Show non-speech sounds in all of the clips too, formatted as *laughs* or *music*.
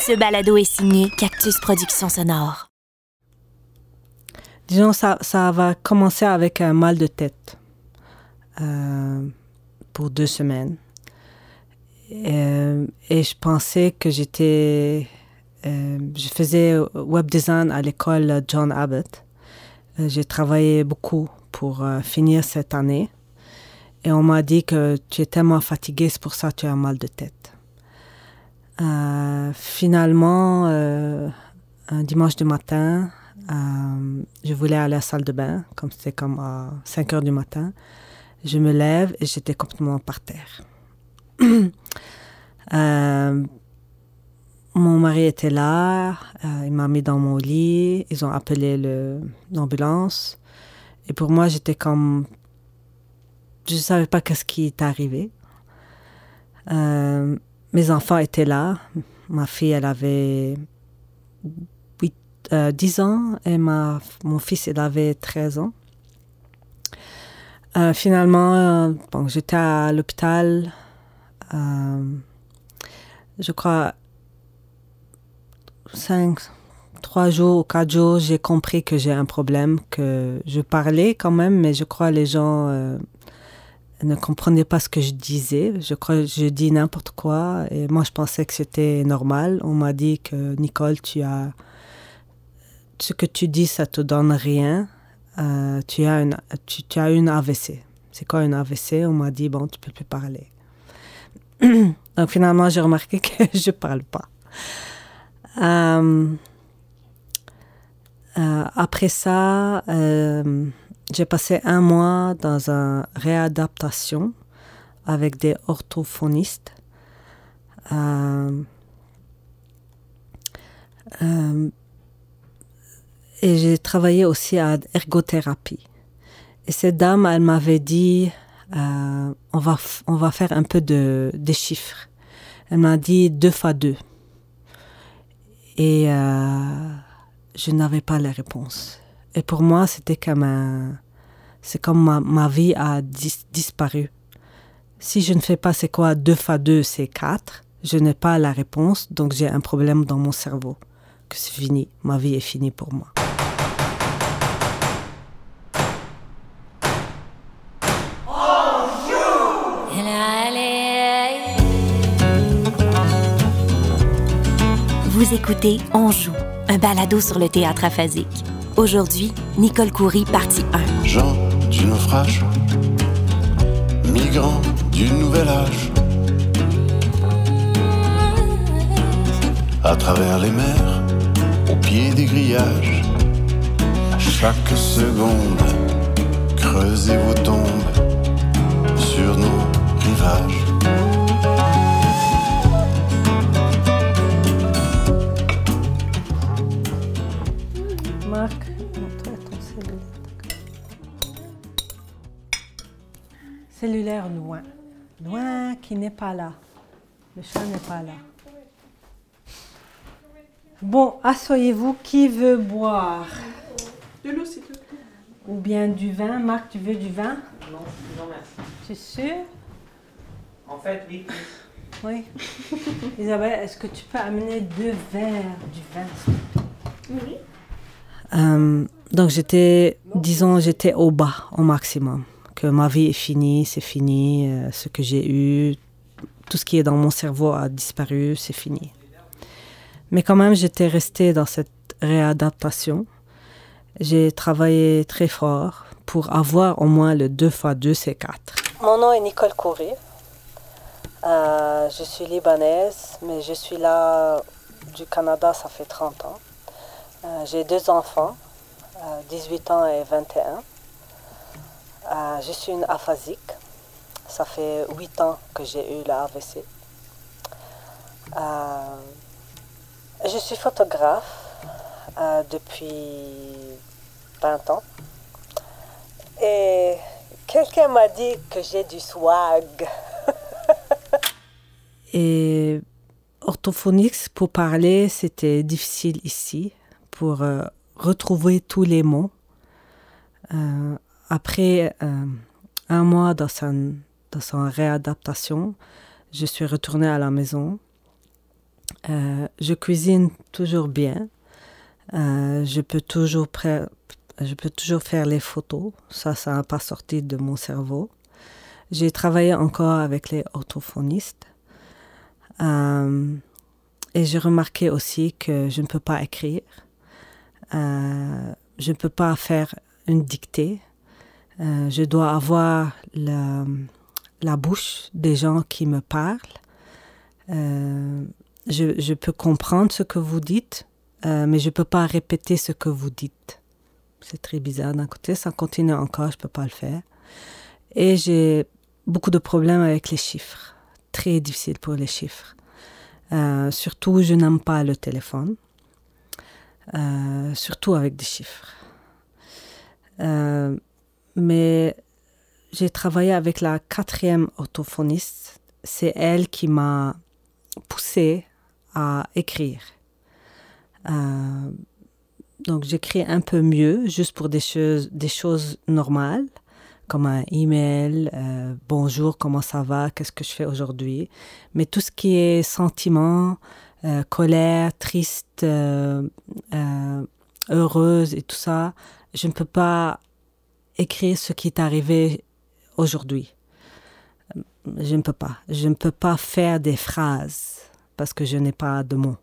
Ce balado est signé Cactus Productions Sonore. Disons, ça, ça va commencer avec un mal de tête euh, pour deux semaines. Euh, et je pensais que j'étais... euh, je faisais web design à l'école John Abbott. J'ai travaillé beaucoup pour finir cette année. Et on m'a dit que tu es tellement fatigué, c'est pour ça que tu as mal de tête. Euh, finalement, euh, un dimanche du matin, euh, je voulais aller à la salle de bain, comme c'était comme à 5 heures du matin. Je me lève et j'étais complètement par terre. *clears throat* Mon mari était là, il m'a mis dans mon lit, ils ont appelé l'ambulance. Et pour moi, j'étais comme... Je ne savais pas qu'est-ce qui est arrivé. Mes enfants étaient là. Ma fille, elle avait huit- euh, 10 ans et ma, mon fils, il avait 13 ans. Euh, finalement, euh, j'étais à l'hôpital, euh, je crois, cinq, trois jours ou quatre jours, j'ai compris que j'ai un problème, que je parlais quand même, mais je crois les gens euh, ne comprenaient pas ce que je disais. Je crois que je dis n'importe quoi et moi je pensais que c'était normal. On m'a dit que Nicole, tu as ce que tu dis, ça te donne rien. Euh, tu as une tu, as une AVC. C'est quoi une AVC On m'a dit bon, tu peux plus parler. *clears throat* Donc finalement, j'ai remarqué que *laughs* je parle pas. Euh, euh, après ça, j'ai passé un mois dans une réadaptation avec des orthophonistes. Euh, euh, et j'ai travaillé aussi à ergothérapie. Et cette dame, elle m'avait dit, euh, on, va on va faire un peu de, des chiffres. Elle m'a dit deux fois deux. Et je n'avais pas la réponse. Et pour moi, c'était comme un... C'est comme ma, ma vie a dis- disparu. Si je ne fais pas c'est quoi deux fois deux, c'est quatre. Je n'ai pas la réponse, donc j'ai un problème dans mon cerveau. Que c'est fini, ma vie est finie pour moi. Vous écoutez On joue, un balado sur le théâtre aphasique. Aujourd'hui, Nicole Coury, partie 1. Gens du naufrage, migrants du nouvel âge. À travers les mers, au pied des grillages, chaque seconde, creusez vos tombes sur nos rivages. Cellulaire loin. Loin qui n'est pas là. Le chat n'est pas là. Bon, asseyez-vous. Qui veut boire? De l'eau, s'il te plaît. Ou bien du vin Marc, tu veux du vin? Non, non merci. Tu es sûr? En fait, oui. Oui. *laughs* Isabelle, est-ce que tu peux amener deux verres du vin s'il te plaît? Oui. Euh, donc j'étais, disons, j'étais au bas au maximum. Que ma vie est finie, c'est fini. euh, ce que j'ai eu, tout ce qui est dans mon cerveau a disparu, c'est fini. Mais quand même, j'étais restée dans cette réadaptation. J'ai travaillé très fort pour avoir au moins le 2 x 2, c'est 4. Mon nom est Nicole Coury. Euh, je suis libanaise, mais je suis là du Canada, ça fait 30 ans. Euh, J'ai deux enfants, euh, 18 ans et 21. Euh, je suis une aphasique. Ça fait 8 ans que j'ai eu la AVC. Euh, je suis photographe euh, depuis 20 ans. Et quelqu'un m'a dit que j'ai du swag. *laughs* Et orthophonique, pour parler, c'était difficile ici, pour retrouver tous les mots. Après euh, un mois dans son, dans son réadaptation, je suis retournée à la maison. Euh, je cuisine toujours bien. Euh, je peux toujours je peux toujours faire les photos. Ça, ça n'a pas sorti de mon cerveau. J'ai travaillé encore avec les orthophonistes. Et j'ai remarqué aussi que je ne peux pas écrire. Je ne peux pas faire une dictée. Euh, je dois avoir la, la, bouche des gens qui me parlent. Euh, je, je, peux comprendre ce que vous dites, euh, mais je ne peux pas répéter ce que vous dites. C'est très bizarre d'un côté. Ça continue encore, je ne peux pas le faire. Et j'ai beaucoup de problèmes avec les chiffres. Très difficile pour les chiffres. Surtout, je n'aime pas le téléphone. Surtout avec des chiffres. Mais j'ai travaillé avec la quatrième orthophoniste. C'est elle qui m'a poussé à écrire. donc j'écris un peu mieux, juste pour des choses, normales comme un email, euh, bonjour, comment ça va, qu'est-ce que je fais aujourd'hui. Mais tout ce qui est sentiment, euh, colère, triste, euh, heureuse et tout ça, je ne peux pas écrire ce qui est arrivé aujourd'hui. Je ne peux pas. Je ne peux pas faire des phrases parce que je n'ai pas de mots.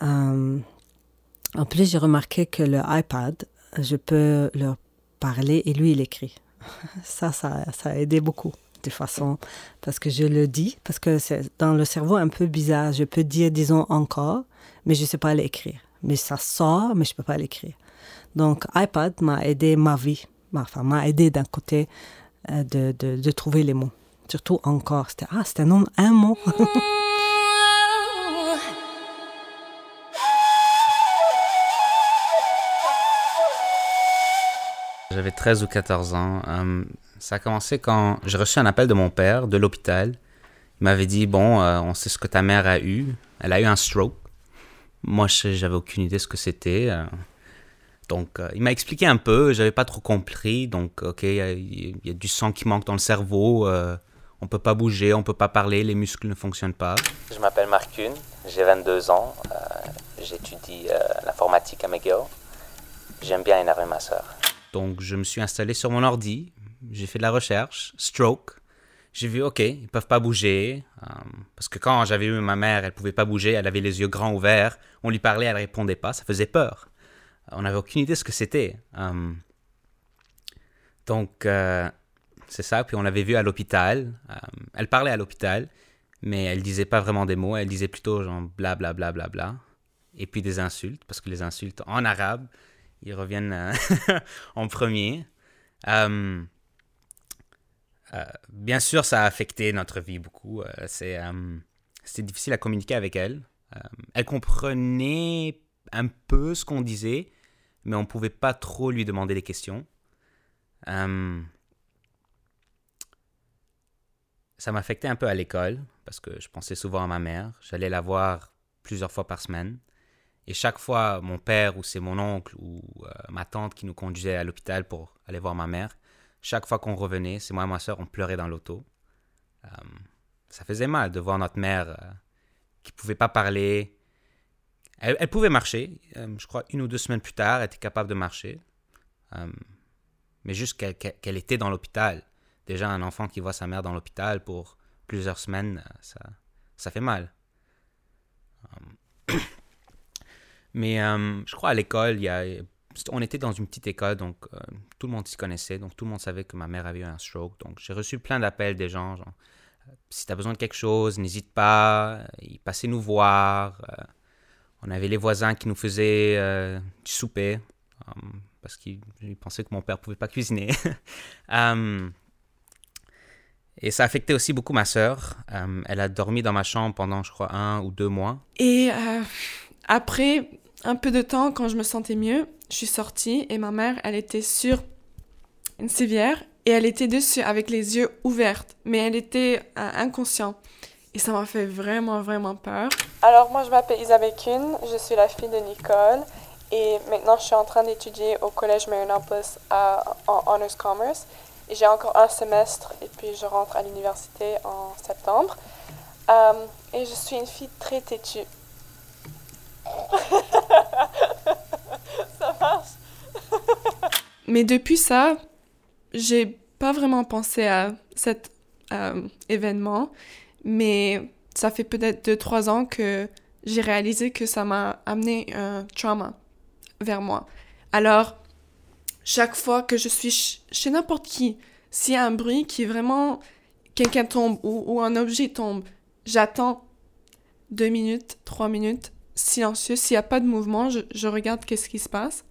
en plus, j'ai remarqué que le iPad, je peux leur parler et lui, il écrit. *laughs* Ça, ça, ça a aidé beaucoup de façon, parce que je le dis, parce que c'est dans le cerveau un peu bizarre. Je peux dire, disons, encore, mais je ne sais pas l'écrire. Mais ça sort, mais je ne peux pas l'écrire. Donc, iPad m'a aidé ma vie, enfin, m'a aidé d'un côté euh, de, de, trouver les mots. Surtout encore. C'était, ah, c'était un, un mot. *laughs* J'avais 13 ou 14 ans. Euh, ça a commencé quand j'ai reçu un appel de mon père de l'hôpital. Il m'avait dit Bon, euh, on sait ce que ta mère a eu. Elle a eu un stroke. Moi, j'avais aucune idée ce que c'était. Donc, il m'a expliqué un peu. J'avais pas trop compris. Donc, OK, il y, a du sang qui manque dans le cerveau. on peut pas bouger, on peut pas parler, les muscles ne fonctionnent pas. Je m'appelle Marcune, j'ai 22 ans. J'étudie l'informatique à McGill. J'aime bien énerver ma soeur. Donc, je me suis installé sur mon ordi, j'ai fait de la recherche, stroke. J'ai vu, OK, ils peuvent pas bouger. Euh, parce que quand j'avais eu ma mère, elle pouvait pas bouger, elle avait les yeux grands ouverts. On lui parlait, elle répondait pas, ça faisait peur. On n'avait aucune idée de ce que c'était. Euh, donc, euh, c'est ça. Puis on l'avait vu à l'hôpital. elle parlait à l'hôpital, mais elle disait pas vraiment des mots. Elle disait plutôt genre bla bla bla bla bla. Et puis des insultes, parce que les insultes en arabe, ils reviennent euh, *laughs* en premier. Euh, euh, bien sûr, ça a affecté notre vie beaucoup. c'est, c'était difficile à communiquer avec elle. elle comprenait un peu ce qu'on disait, mais on ne pouvait pas trop lui demander des questions. ça m'affectait un peu à l'école, parce que je pensais souvent à ma mère. J'allais la voir plusieurs fois par semaine. Et chaque fois, mon père ou c'est mon oncle ou euh, ma tante qui nous conduisait à l'hôpital pour aller voir ma mère, chaque fois qu'on revenait, c'est moi et ma soeur, on pleurait dans l'auto. Euh, ça faisait mal de voir notre mère euh, qui pouvait pas parler. Elle, pouvait marcher. je crois une ou deux semaines plus tard, elle était capable de marcher. mais juste qu'elle était dans l'hôpital. Déjà, un enfant qui voit sa mère dans l'hôpital pour plusieurs semaines, ça, ça fait mal. *coughs* Mais euh, je crois à l'école, on était dans une petite école, donc euh, tout le monde s'y connaissait, donc tout le monde savait que ma mère avait eu un stroke. Donc j'ai reçu plein d'appels des gens, euh, si tu as besoin de quelque chose, n'hésite pas, ils passaient nous voir. On avait les voisins qui nous faisaient du souper, parce qu'ils pensaient que mon père pouvait pas *laughs* cuisiner. Et ça affectait aussi beaucoup ma sœur. elle a dormi dans ma chambre pendant, je crois, un ou deux mois. Et après, un peu de temps, quand je me sentais mieux, je suis sortie et ma mère, elle était sur une civière et elle était dessus avec les yeux ouverts, mais elle était euh, inconsciente. Et ça m'a fait vraiment, vraiment peur. Alors, moi, je m'appelle Isabelle Kuhn, je suis la fille de Nicole et maintenant, je suis en train d'étudier au Collège Marinopolis en Honors Commerce. Et j'ai encore un semestre et puis je rentre à l'université en septembre. Euh, et je suis une fille très têtue. *laughs* ça marche. Mais depuis ça, j'ai pas vraiment pensé à cet euh, événement, mais ça fait peut-être deux, trois ans que j'ai réalisé que ça m'a amené un trauma vers moi. Alors, chaque fois que je suis chez n'importe qui, s'il y a un bruit qui est vraiment quelqu'un tombe ou, un objet tombe, j'attends deux minutes, trois minutes, silencieux. S'il n'y a pas de mouvement, je, je regarde qu'est-ce qui se passe.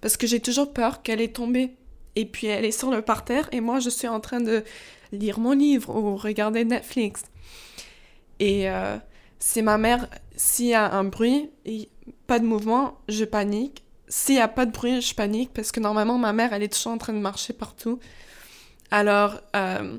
Parce que j'ai toujours peur qu'elle est tombée et puis elle est sur le parterre et moi je suis en train de lire mon livre ou regarder Netflix. Et euh, c'est ma mère, s'il y a un bruit pas de mouvement, je panique. S'il n'y a pas de bruit, je panique parce que normalement ma mère elle est toujours en train de marcher partout. Alors, euh,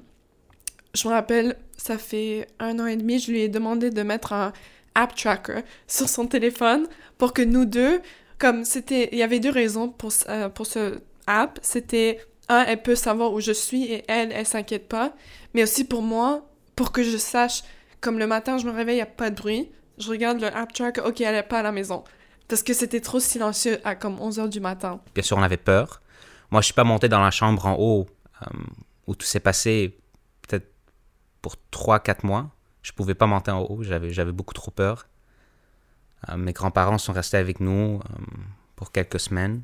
je me rappelle, ça fait un an et demi, je lui ai demandé de mettre un app tracker sur son téléphone pour que nous deux, comme c'était, il y avait deux raisons pour, euh, pour ce app. C'était, elle peut savoir où je suis et elle, elle s'inquiète pas. Mais aussi pour moi, pour que je sache, comme le matin, je me réveille, il n'y a pas de bruit. Je regarde le app tracker, ok, elle n'est pas à la maison. Parce que c'était trop silencieux à comme 11 heures du matin. Bien sûr, on avait peur. Moi, je suis pas monté dans la chambre en haut euh, où tout s'est passé peut-être pour 3-4 mois. Je pouvais pas monter en haut, j'avais, j'avais beaucoup trop peur. Euh, mes grands-parents sont restés avec nous euh, pour quelques semaines.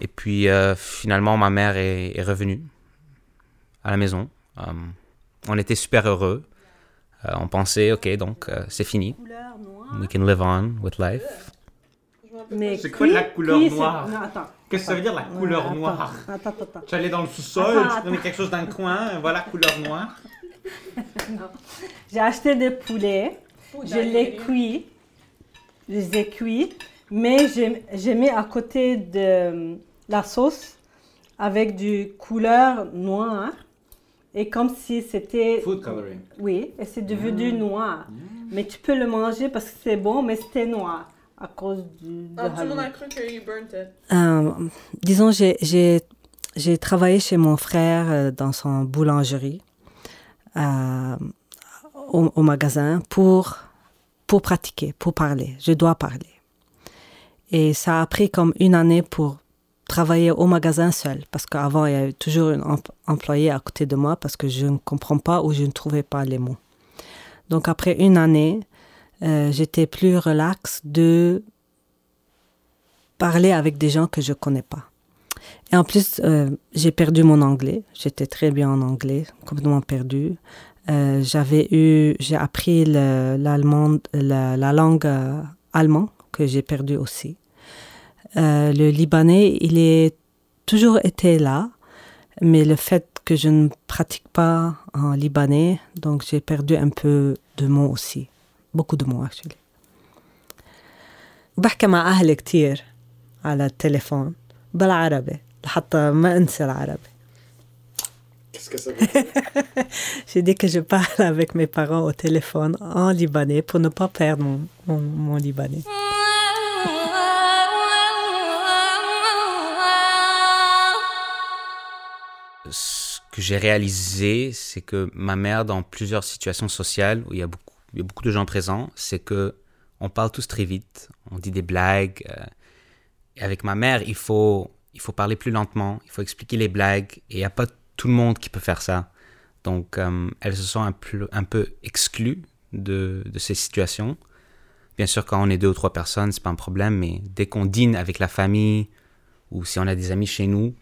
Et puis euh, finalement, ma mère est, est, revenue à la maison. on était super heureux. on pensait, ok, donc c'est fini. We can live on with life. C'est quoi la couleur noire Qu'est-ce que ça veut dire la couleur noire Tu allais dans le sous-sol, tu prenais quelque chose dans le coin, voilà couleur noire. *laughs* J'ai acheté des poulets, je les cuis, je les ai cuits, mais j'ai mis à côté de la sauce avec du couleur noire et comme si c'était... Food coloring. Oui, et c'est devenu mm. noir. Mm. Mais tu peux le manger parce que c'est bon, mais c'était noir à cause du... Ah, tout le monde a cru que you burnt it. Euh, disons, j'ai travaillé chez mon frère euh, dans son boulangerie euh, au, au, magasin pour, pour pratiquer, pour parler. Je dois parler. Et ça a pris comme une année pour travailler au magasin seul, parce qu'avant, il y avait toujours un employé à côté de moi, parce que je ne comprends pas ou je ne trouvais pas les mots. Donc après une année, euh, j'étais plus relax de parler avec des gens que je connais pas. Et en plus, euh, j'ai perdu mon anglais. J'étais très bien en anglais, complètement perdu. Euh, j'avais eu, j'ai appris l'allemand, la, la, langue allemande que j'ai perdu aussi. Euh, le Libanais, il est toujours été là, mais le fait que je ne pratique pas en libanais, donc j'ai perdu un peu de mots aussi. Beaucoup de mots, actually. بحكي مع أهلي كتير على التليفون بالعربي لحتى ما أنسى العربي. Qu'est-ce *laughs* que ça veut dire? J'ai dit que je parle avec mes parents au téléphone en libanais pour ne pas perdre mon, mon, mon libanais. Ce que j'ai réalisé, c'est que ma mère, dans plusieurs situations sociales où il y a beaucoup, de gens présents, c'est que on parle tous très vite, on dit des blagues. Euh, et avec ma mère, il faut, parler plus lentement, il faut expliquer les blagues, et il n'y a pas tout le monde qui peut faire ça. Donc, euh, elles se sont un peu, un peu exclues de, de, ces situations. Bien sûr, quand on est deux ou trois personnes, c'est pas un problème, mais dès qu'on dîne avec la famille, ou si on a des amis chez nous,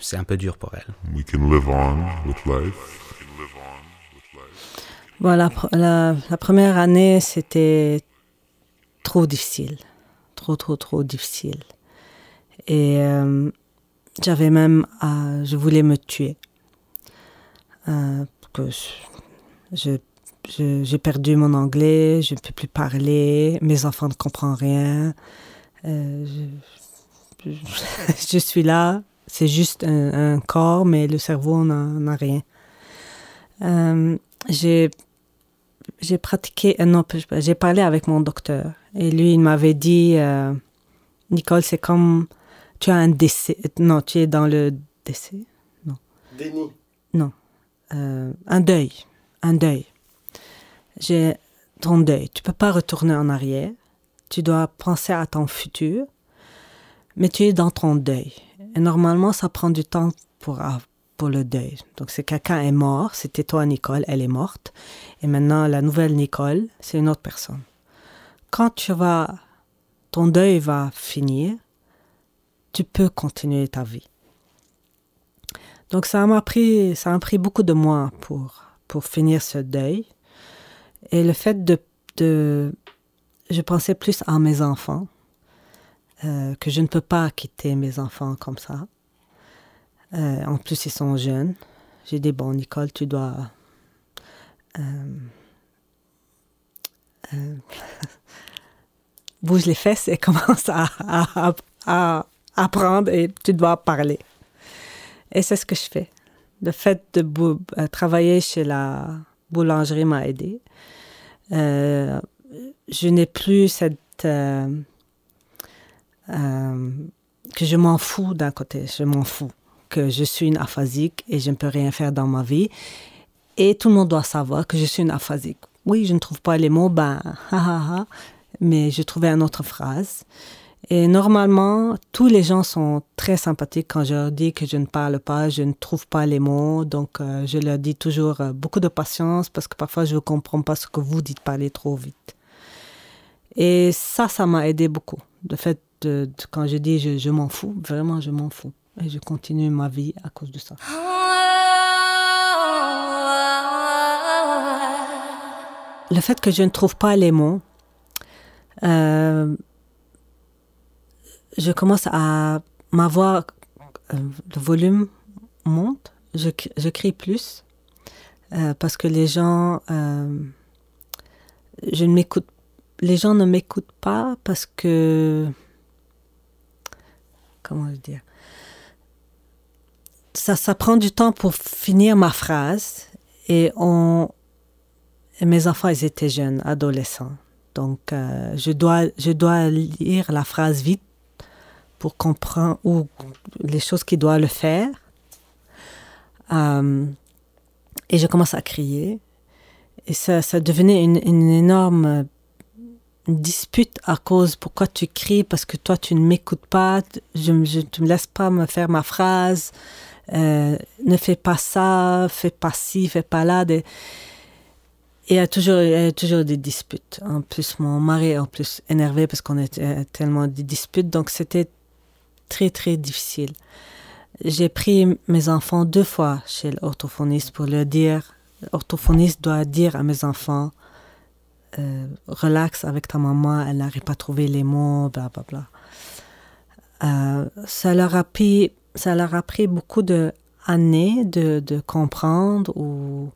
c'est un peu dur pour elle. We can live on with life. Voilà, la, la, première année, c'était trop difficile. Trop, trop, trop difficile. Et euh, j'avais même, euh, je voulais me tuer. Euh, que je, j'ai perdu mon anglais, je ne peux plus parler, mes enfants ne comprennent rien. Euh, je, je, *laughs* suis là, c'est juste un, un, corps, mais le cerveau n'a rien. Euh, j'ai j'ai pratiqué, euh, non, j'ai parlé avec mon docteur et lui, il m'avait dit, euh, Nicole, c'est comme tu as un décès. Non, tu es dans le décès. Non. Déni. Non. Euh, un deuil. Un deuil. j'ai ton deuil. Tu peux pas retourner en arrière. Tu dois penser à ton futur, mais tu es dans ton deuil. Et normalement, ça prend du temps pour, pour le deuil. Donc, si quelqu'un est mort, c'était toi, Nicole, elle est morte. Et maintenant, la nouvelle Nicole, c'est une autre personne. Quand tu vas, ton deuil va finir, tu peux continuer ta vie. Donc, ça m'a pris, ça m'a pris beaucoup de mois pour, pour finir ce deuil. Et le fait de, de je pensais plus à mes enfants, euh, que je ne peux pas quitter mes enfants comme ça. Euh, en plus, ils sont jeunes. J'ai dit, bon, Nicole, tu dois... Euh, *laughs* bouge les fesses et *laughs* commence à, apprendre et tu dois parler. Et c'est ce que je fais. Le fait de travailler chez la boulangerie m'a aidé. Je n'ai plus cette... euh, que je m'en fous d'un côté, je m'en fous. Que je suis une aphasique et je ne peux rien faire dans ma vie. Et tout le monde doit savoir que je suis une aphasique. Oui, je ne trouve pas les mots, ben, *laughs* mais je trouvais une autre phrase. Et normalement, tous les gens sont très sympathiques quand je leur dis que je ne parle pas, je ne trouve pas les mots. Donc, euh, je leur dis toujours euh, beaucoup de patience parce que parfois je ne comprends pas ce que vous dites parler trop vite. Et ça, ça m'a aidé beaucoup. Le fait quand je dis je, je m'en fous, vraiment je m'en fous. Et je continue ma vie à cause de ça. Le fait que je ne trouve pas les mots, euh, je commence à m'avoir, euh, le volume monte, je, je crie plus euh, parce que les gens, euh, je ne m'écoute, les gens ne m'écoutent pas parce que, comment dire, ça, ça prend du temps pour finir ma phrase et on, mes enfants, ils étaient jeunes, adolescents. Donc, je, dois, je dois lire la phrase vite pour comprendre les choses qui doivent le faire. Euh, et je commence à crier. Et ça, ça devenait une énorme dispute à cause pourquoi tu cries parce que toi tu ne m'écoutes pas, je ne me laisse pas me faire ma phrase, euh, ne fais pas ça, fais pas ci, fais pas là. Et il y a toujours, il y a toujours des disputes. En plus, mon mari est en plus énervé parce qu'on était tellement de disputes. Donc c'était très, très difficile. J'ai pris mes enfants deux fois chez l'orthophoniste pour leur dire, l'orthophoniste doit dire à mes enfants, euh, relax avec ta maman, elle n'arrive pas à trouver les mots, bla bla bla. Euh, ça leur a pris, beaucoup de années de, de comprendre ou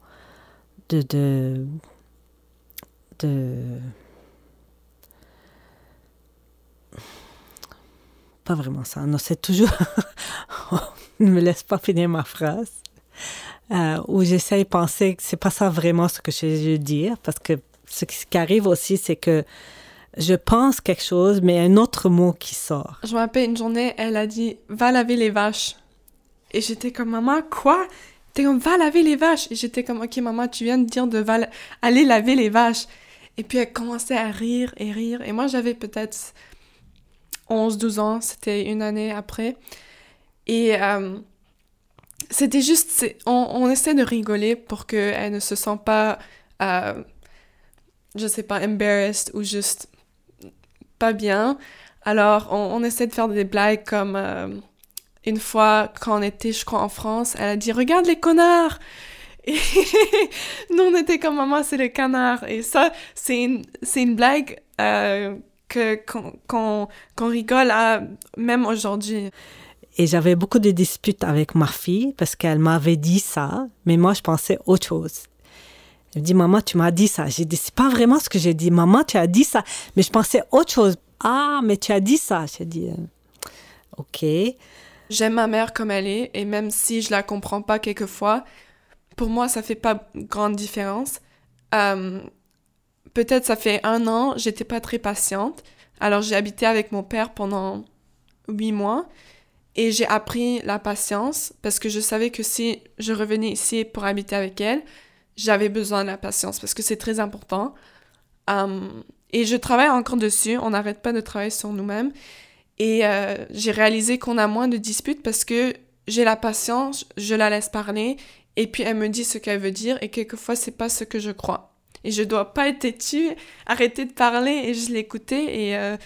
de, de, de pas vraiment ça. Non, c'est toujours. *laughs* ne me laisse pas finir ma phrase. Euh, où j'essaye de penser que c'est pas ça vraiment ce que je veux dire, parce que ce qui arrive aussi, c'est que je pense quelque chose, mais un autre mot qui sort. Je me rappelle une journée, elle a dit Va laver les vaches. Et j'étais comme Maman, quoi T'es comme Va laver les vaches. Et j'étais comme Ok, maman, tu viens de dire de va aller laver les vaches. Et puis elle commençait à rire et rire. Et moi, j'avais peut-être 11-12 ans, c'était une année après. Et euh, c'était juste, on, on, essaie de rigoler pour qu'elle ne se sente pas, euh, je sais pas, embarrassed ou juste pas bien. Alors, on, essaie de faire des blagues comme euh, une fois, quand on était, je crois, en France, elle a dit Regarde les connards *laughs* Et nous, on était comme Maman, c'est le canard. Et ça, c'est une, une blague qu'on rigole à, même aujourd'hui. Et j'avais beaucoup de disputes avec ma fille parce qu'elle m'avait dit ça, mais moi, je pensais autre chose. Elle me dit, maman, tu m'as dit ça. J'ai dit, c'est pas vraiment ce que j'ai dit. Maman, tu as dit ça. Mais je pensais autre chose. Ah, mais tu as dit ça. J'ai dit, euh, OK. J'aime ma mère comme elle est, et même si je la comprends pas quelquefois, pour moi, ça fait pas grande différence. Euh, peut-être ça fait un an, j'étais pas très patiente. Alors j'ai habité avec mon père pendant huit mois et j'ai appris la patience parce que je savais que si je revenais ici pour habiter avec elle, j'avais besoin de la patience parce que c'est très important. Hum, et je travaille encore dessus. On n'arrête pas de travailler sur nous-mêmes. Et euh, j'ai réalisé qu'on a moins de disputes parce que j'ai la patience, je la laisse parler, et puis elle me dit ce qu'elle veut dire, et quelquefois c'est pas ce que je crois. Et je dois pas être têtue, arrêter de parler et je l'écouter, et euh,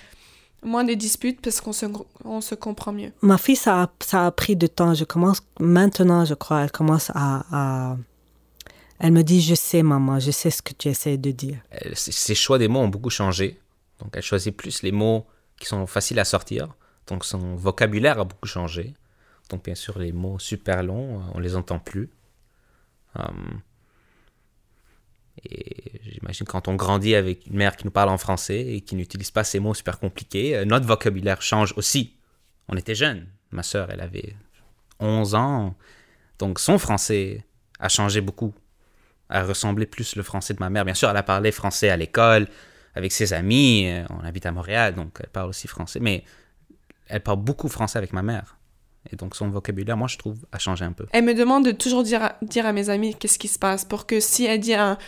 moins de disputes parce qu'on se, on se comprend mieux. Ma fille, ça a, ça a pris du temps. Je commence maintenant, je crois, elle commence à, Elle me dit, je sais, maman, je sais ce que tu essaies de dire. Ses choix des mots ont beaucoup changé. Donc, elle choisit plus les mots qui sont faciles à sortir. Donc, son vocabulaire a beaucoup changé. Donc, bien sûr, les mots super longs, on les entend plus. Hum. Et j'imagine quand on grandit avec une mère qui nous parle en français et qui n'utilise pas ces mots super compliqués, euh, notre vocabulaire change aussi. On était jeunes. Ma sœur, elle avait 11 ans. Donc son français a changé beaucoup. Elle ressemblait plus le français de ma mère. Bien sûr, elle a parlé français à l'école, avec ses amis. Euh, on habite à Montréal, donc elle parle aussi français. Mais elle parle beaucoup français avec ma mère. Et donc son vocabulaire, moi, je trouve, a changé un peu. Elle me demande de toujours dire dire à mes amis qu'est-ce qui se passe pour que si elle dit un,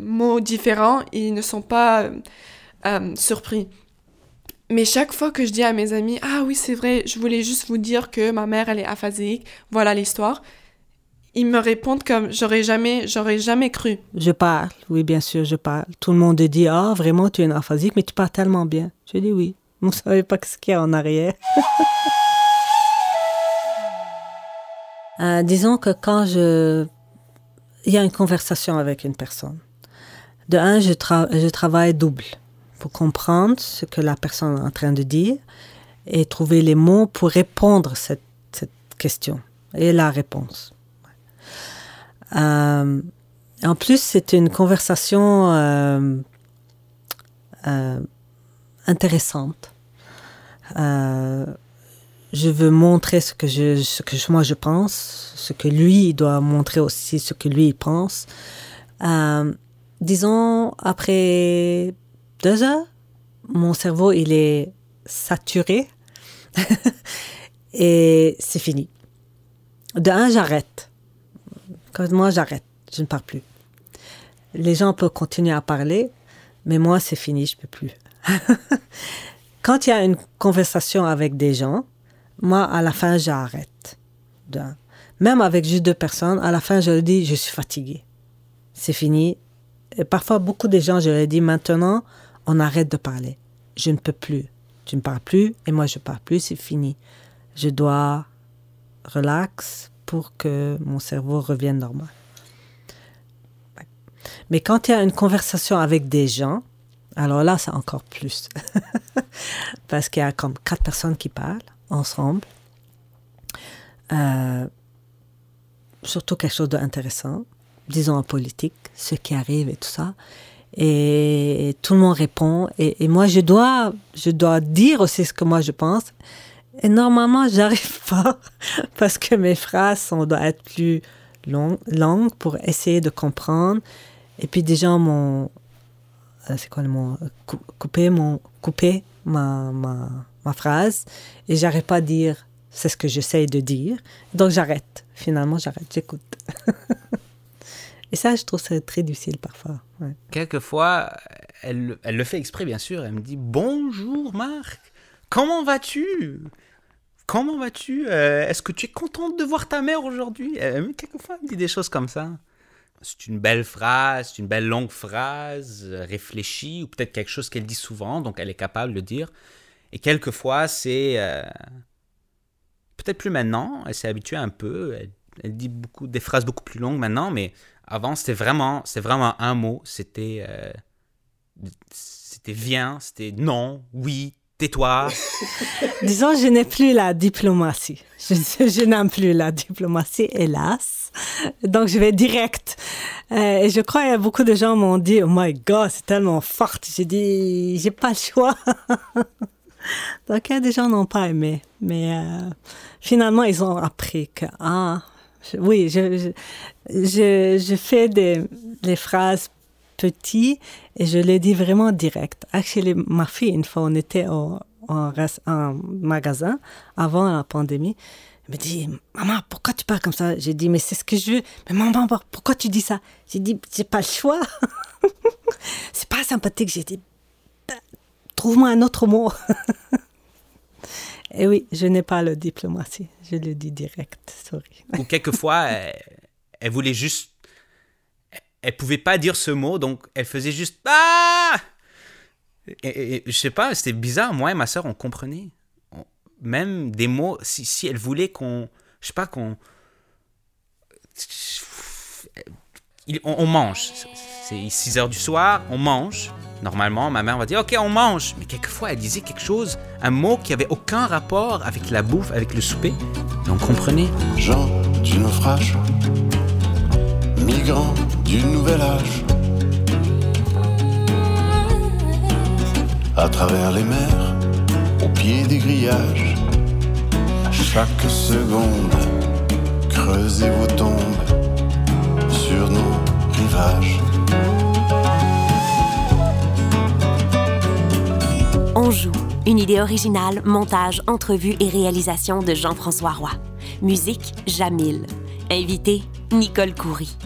mot différent, ils ne sont pas euh, surpris. Mais chaque fois que je dis à mes amis, ah oui, c'est vrai, je voulais juste vous dire que ma mère, elle est aphasique, voilà l'histoire, ils me répondent comme j'aurais jamais, j'aurais jamais cru. Je parle, oui, bien sûr, je parle. Tout le monde dit, ah, vraiment, tu es une aphasique, mais tu parles tellement bien. Je dis oui. *laughs* Vous ne savez pas ce qu'il y a en arrière. *laughs* Euh, disons que quand je il y a une conversation avec une personne. De un, je, je travaille double pour comprendre ce que la personne est en train de dire et trouver les mots pour répondre à cette, cette question et la réponse. Euh, en plus, c'est une conversation euh, euh, intéressante. je veux montrer ce que, je, ce que moi je pense, ce que lui doit montrer aussi, ce que lui pense. Disons, après deux heures, mon cerveau, il est saturé *laughs* et c'est fini. De un, j'arrête. Moi, j'arrête. Je ne parle plus. Les gens peuvent continuer à parler, mais moi, c'est fini, je peux plus. *laughs* Quand il y a une conversation avec des gens, moi, à la fin, j'arrête. Même avec juste deux personnes, à la fin, je leur dis, je suis fatiguée. C'est fini. Et parfois, beaucoup de gens, je leur dis, maintenant, on arrête de parler. Je ne peux plus. Tu ne parles plus et moi, je ne parle plus, c'est fini. Je dois relax pour que mon cerveau revienne normal. Mais quand il y a une conversation avec des gens, alors là, c'est encore plus. *laughs* Parce qu'il y a comme quatre personnes qui parlent ensemble. Euh, surtout quelque chose d'intéressant, disons en politique, ce qui arrive et tout ça. Et, tout le monde répond. Et, moi, je dois, je dois dire aussi ce que moi je pense. Et normalement, j'arrive *laughs* pas parce que mes phrases sont, doivent être plus longues, pour essayer de comprendre. Et puis des gens m'ont, euh, c'est quoi le mot, coupé, mon, coupé ma, ma, ma phrase. Et j'arrive pas à dire c'est ce que j'essaie de dire. Donc j'arrête. Finalement, j'arrête, j'écoute. *laughs* Et ça, je trouve ça très difficile parfois. Quelquefois, elle, elle, le fait exprès, bien sûr. Elle me dit Bonjour Marc, comment vas-tu? Comment vas-tu euh, Est-ce que tu es contente de voir ta mère aujourd'hui? Quelquefois, elle me dit des choses comme ça. C'est une belle phrase, c'est une belle longue phrase, euh, réfléchie, ou peut-être quelque chose qu'elle dit souvent, donc elle est capable de dire. Et quelquefois, c'est. Euh, Peut-être plus maintenant, elle s'est habituée un peu, elle, dit beaucoup, des phrases beaucoup plus longues maintenant, mais avant, c'était vraiment, c'est vraiment un mot, c'était, euh, c'était viens, c'était non, oui, tais-toi. *laughs* Disons, je n'ai plus la diplomatie. Je, n'aime plus la diplomatie, hélas. Donc, je vais direct. Euh, et je crois que beaucoup de gens m'ont dit, oh my God, c'est tellement forte. J'ai dit, j'ai pas le choix. *laughs* Donc, il y a des gens qui n'ont pas aimé. Mais euh, finalement, ils ont appris que, ah, oui, je, fais des phrases petites et je les dis vraiment direct. Actually, ma fille, une fois, on était au, en, en magasin avant la pandémie Elle me dit, maman, pourquoi tu parles comme ça? J'ai dit, mais c'est ce que je veux. Mais maman, pourquoi tu dis ça? J'ai dit, j'ai pas le choix. *laughs* c'est pas sympathique. J'ai dit, bah, trouve-moi un autre mot. *laughs* Et oui, je n'ai pas le diplomatie. Je le dis direct, sorry. Ou quelquefois, *laughs* elle, voulait juste. Elle pouvait pas dire ce mot, donc elle faisait juste Ah et, Je sais pas, c'était bizarre. Moi et ma soeur, on comprenait. même des mots, si, si elle voulait qu'on. Je sais pas, qu'on. On, mange. C'est 6 heures du soir, on mange. Normalement, ma mère va dire, OK, on mange. Mais quelquefois, elle disait quelque chose, un mot qui avait aucun rapport avec la bouffe, avec le souper. Et on comprenait. Gens du naufrage, migrants du nouvel âge. À travers les mers, au pied des grillages, chaque seconde, creusez vos tombes sur nos rivages. On joue. Une idée originale, montage, entrevue et réalisation de Jean-François Roy. Musique, Jamil. Invité, Nicole Coury.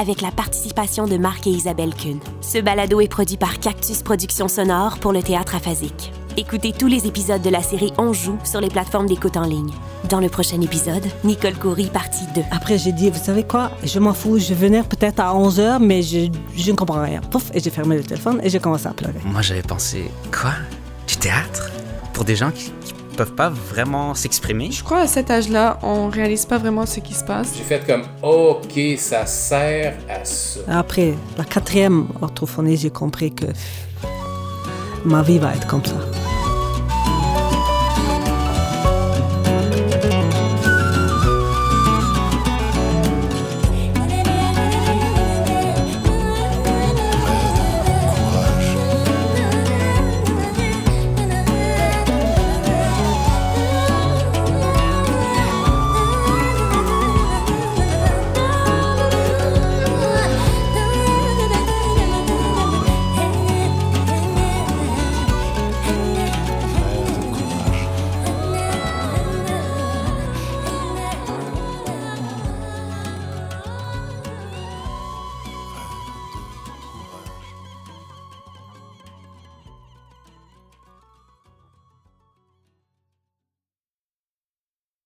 Avec la participation de Marc et Isabelle Kuhn. Ce balado est produit par Cactus Productions Sonore pour le théâtre aphasique. Écoutez tous les épisodes de la série On joue sur les plateformes d'écoute en ligne. Dans le prochain épisode, Nicole Coury, partie 2. Après, j'ai dit, vous savez quoi, je m'en fous, je vais venir peut-être à 11h, mais je, je ne comprends rien. Pouf, et j'ai fermé le téléphone et j'ai commencé à pleurer. Moi, j'avais pensé, quoi? Du théâtre? Pour des gens qui, peuvent pas vraiment s'exprimer. Je crois à cet âge-là, on réalise pas vraiment ce qui se passe. J'ai fait comme OK, ça sert à ça. Après la quatrième orthophonie, j'ai compris que ma vie va être comme ça.